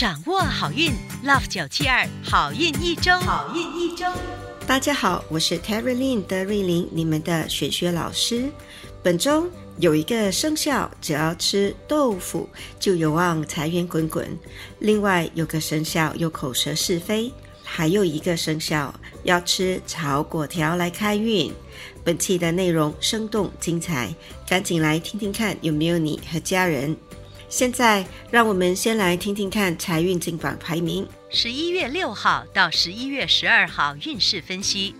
掌握好运，Love 九七二好运一周，好运一周。大家好，我是 Terry Lin 德瑞琳，你们的玄学老师。本周有一个生肖，只要吃豆腐就有望财源滚滚；另外有个生肖有口舌是非，还有一个生肖要吃炒果条来开运。本期的内容生动精彩，赶紧来听听看有没有你和家人。现在让我们先来听听看财运金榜排名。十一月六号到十一月十二号运势分析。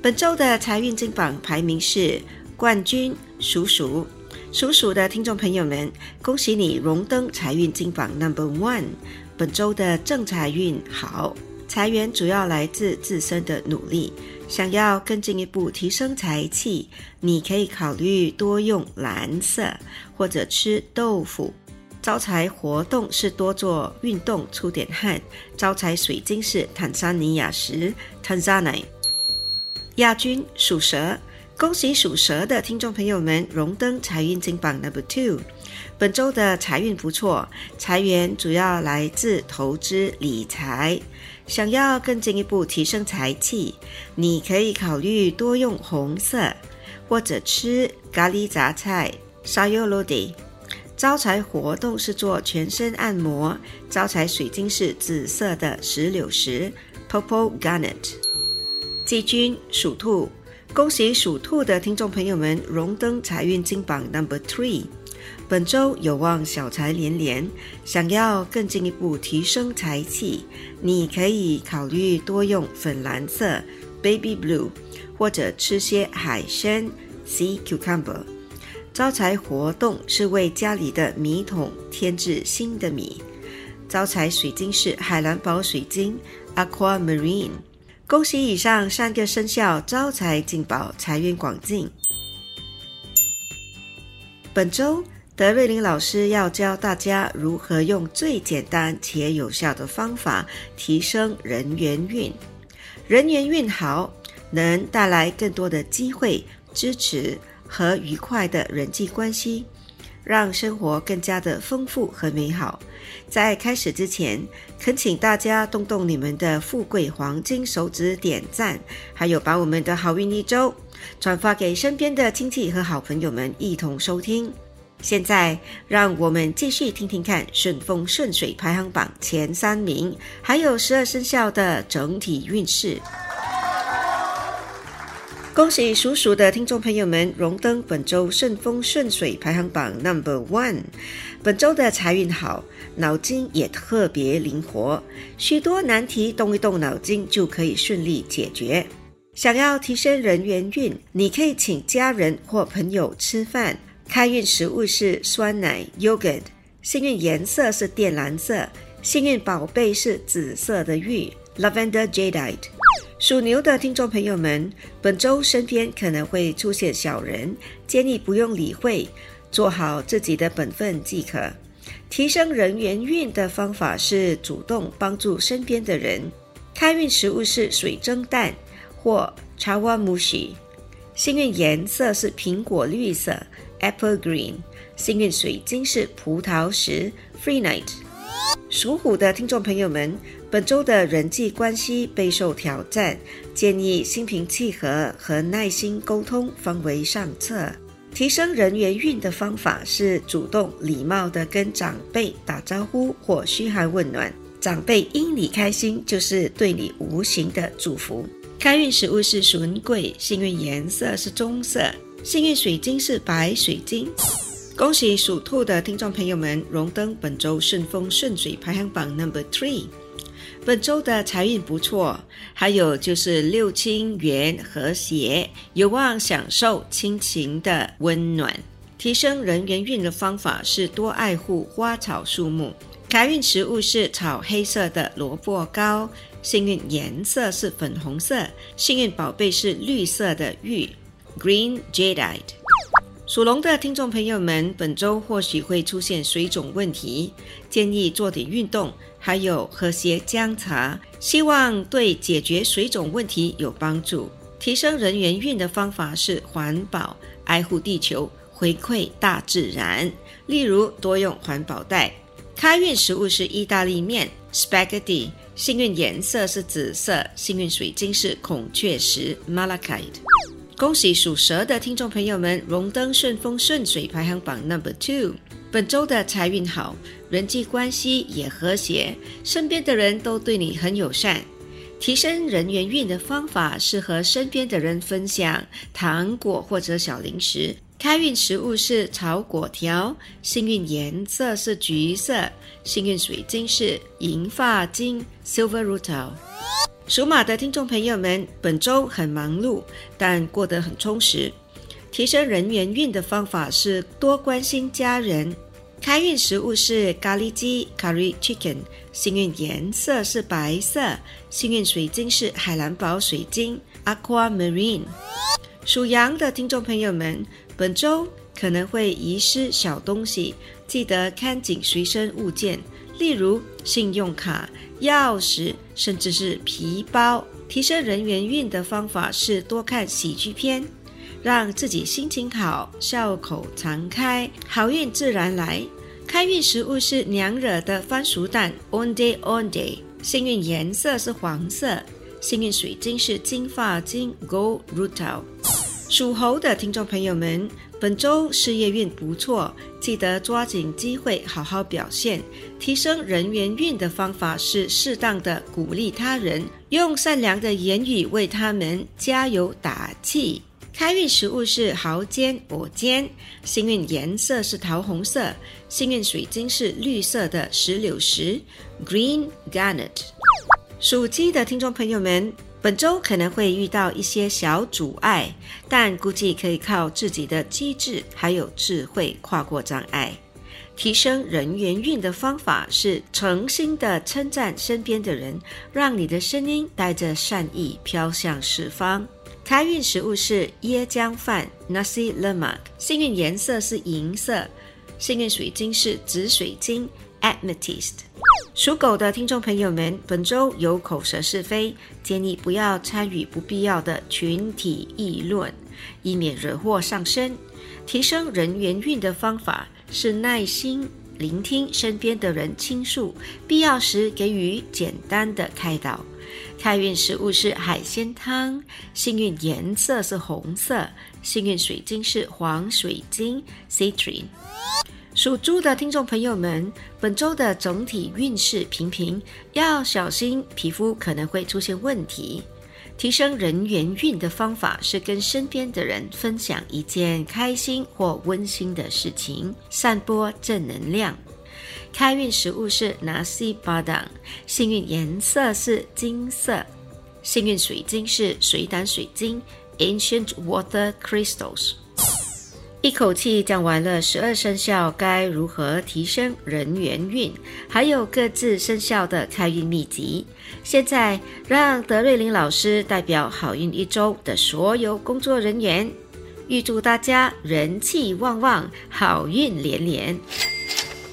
本周的财运金榜排名是冠军属鼠，属鼠的听众朋友们，恭喜你荣登财运金榜 Number One。本周的正财运好，财源主要来自自身的努力。想要更进一步提升财气，你可以考虑多用蓝色或者吃豆腐。招财活动是多做运动出点汗。招财水晶是坦桑尼亚石 （Tanzanite）。亚军属蛇，恭喜属蛇的听众朋友们荣登财运金榜 Number Two。本周的财运不错，财源主要来自投资理财。想要更进一步提升财气，你可以考虑多用红色，或者吃咖喱杂菜 （Sayur 招财活动是做全身按摩。招财水晶是紫色的石榴石 （Purple Garnet）。季军属兔，恭喜属兔的听众朋友们荣登财运金榜 Number Three。本周有望小财连连，想要更进一步提升财气，你可以考虑多用粉蓝色 （baby blue） 或者吃些海参 （sea cucumber）。招财活动是为家里的米桶添置新的米。招财水晶是海蓝宝水晶 （aquamarine）。恭喜以上三个生肖招财进宝，财源广进。本周。德瑞琳老师要教大家如何用最简单且有效的方法提升人缘运。人缘运好，能带来更多的机会、支持和愉快的人际关系，让生活更加的丰富和美好。在开始之前，恳请大家动动你们的富贵黄金手指点赞，还有把我们的好运一周转发给身边的亲戚和好朋友们一同收听。现在，让我们继续听听看顺风顺水排行榜前三名，还有十二生肖的整体运势。恭喜属鼠的听众朋友们荣登本周顺风顺水排行榜 Number One。本周的财运好，脑筋也特别灵活，许多难题动一动脑筋就可以顺利解决。想要提升人缘运，你可以请家人或朋友吃饭。开运食物是酸奶 （yogurt），幸运颜色是靛蓝色，幸运宝贝是紫色的玉 （lavender jadeite）。属牛的听众朋友们，本周身边可能会出现小人，建议不用理会，做好自己的本分即可。提升人缘运的方法是主动帮助身边的人。开运食物是水蒸蛋或 chawamushi，幸运颜色是苹果绿色。Apple Green，幸运水晶是葡萄石 Free Night。属虎的听众朋友们，本周的人际关系备受挑战，建议心平气和和耐心沟通方为上策。提升人缘运的方法是主动礼貌的跟长辈打招呼或嘘寒问暖，长辈因你开心就是对你无形的祝福。开运食物是笋桂，幸运颜色是棕色。幸运水晶是白水晶，恭喜属兔的听众朋友们荣登本周顺风顺水排行榜 Number Three。本周的财运不错，还有就是六亲缘和谐，有望享受亲情的温暖。提升人缘运的方法是多爱护花草树木。开运食物是炒黑色的萝卜糕，幸运颜色是粉红色，幸运宝贝是绿色的玉。Green Jadeite，属龙的听众朋友们，本周或许会出现水肿问题，建议做点运动，还有喝些姜茶，希望对解决水肿问题有帮助。提升人员运的方法是环保、爱护地球、回馈大自然，例如多用环保袋。开运食物是意大利面。spaghetti。幸运颜色是紫色，幸运水晶是孔雀石 （malachite）。恭喜属蛇的听众朋友们荣登顺风顺水排行榜 number two。本周的财运好，人际关系也和谐，身边的人都对你很友善。提升人缘运的方法是和身边的人分享糖果或者小零食。开运食物是炒果条，幸运颜色是橘色，幸运水晶是银发晶 （silver rutil）。属马的听众朋友们，本周很忙碌，但过得很充实。提升人缘运的方法是多关心家人。开运食物是咖喱鸡 （curry chicken），幸运颜色是白色，幸运水晶是海蓝宝水晶 （aquamarine）。属羊的听众朋友们。本周可能会遗失小东西，记得看紧随身物件，例如信用卡、钥匙，甚至是皮包。提升人缘运的方法是多看喜剧片，让自己心情好，笑口常开，好运自然来。开运食物是娘惹的番薯蛋 （on day on day），幸运颜色是黄色，幸运水晶是金发晶 （gold rutil）。属猴的听众朋友们，本周事业运不错，记得抓紧机会好好表现。提升人缘运的方法是适当的鼓励他人，用善良的言语为他们加油打气。开运食物是蚝煎藕煎，幸运颜色是桃红色，幸运水晶是绿色的石榴石 （green garnet）。属鸡的听众朋友们。本周可能会遇到一些小阻碍，但估计可以靠自己的机智还有智慧跨过障碍。提升人缘运的方法是诚心的称赞身边的人，让你的声音带着善意飘向四方。开运食物是椰浆饭 （nasi lemak），幸运颜色是银色，幸运水晶是紫水晶 （amethyst）。属狗的听众朋友们，本周有口舌是非，建议不要参与不必要的群体议论，以免惹祸上身。提升人缘运的方法是耐心聆听身边的人倾诉，必要时给予简单的开导。开运食物是海鲜汤，幸运颜色是红色，幸运水晶是黄水晶 （citrine）。属猪的听众朋友们，本周的整体运势平平，要小心皮肤可能会出现问题。提升人缘运的方法是跟身边的人分享一件开心或温馨的事情，散播正能量。开运食物是拿西巴当，幸运颜色是金色，幸运水晶是水胆水晶 （Ancient Water Crystals）。一口气讲完了十二生肖该如何提升人缘运，还有各自生肖的开运秘籍。现在让德瑞琳老师代表好运一周的所有工作人员，预祝大家人气旺旺，好运连连。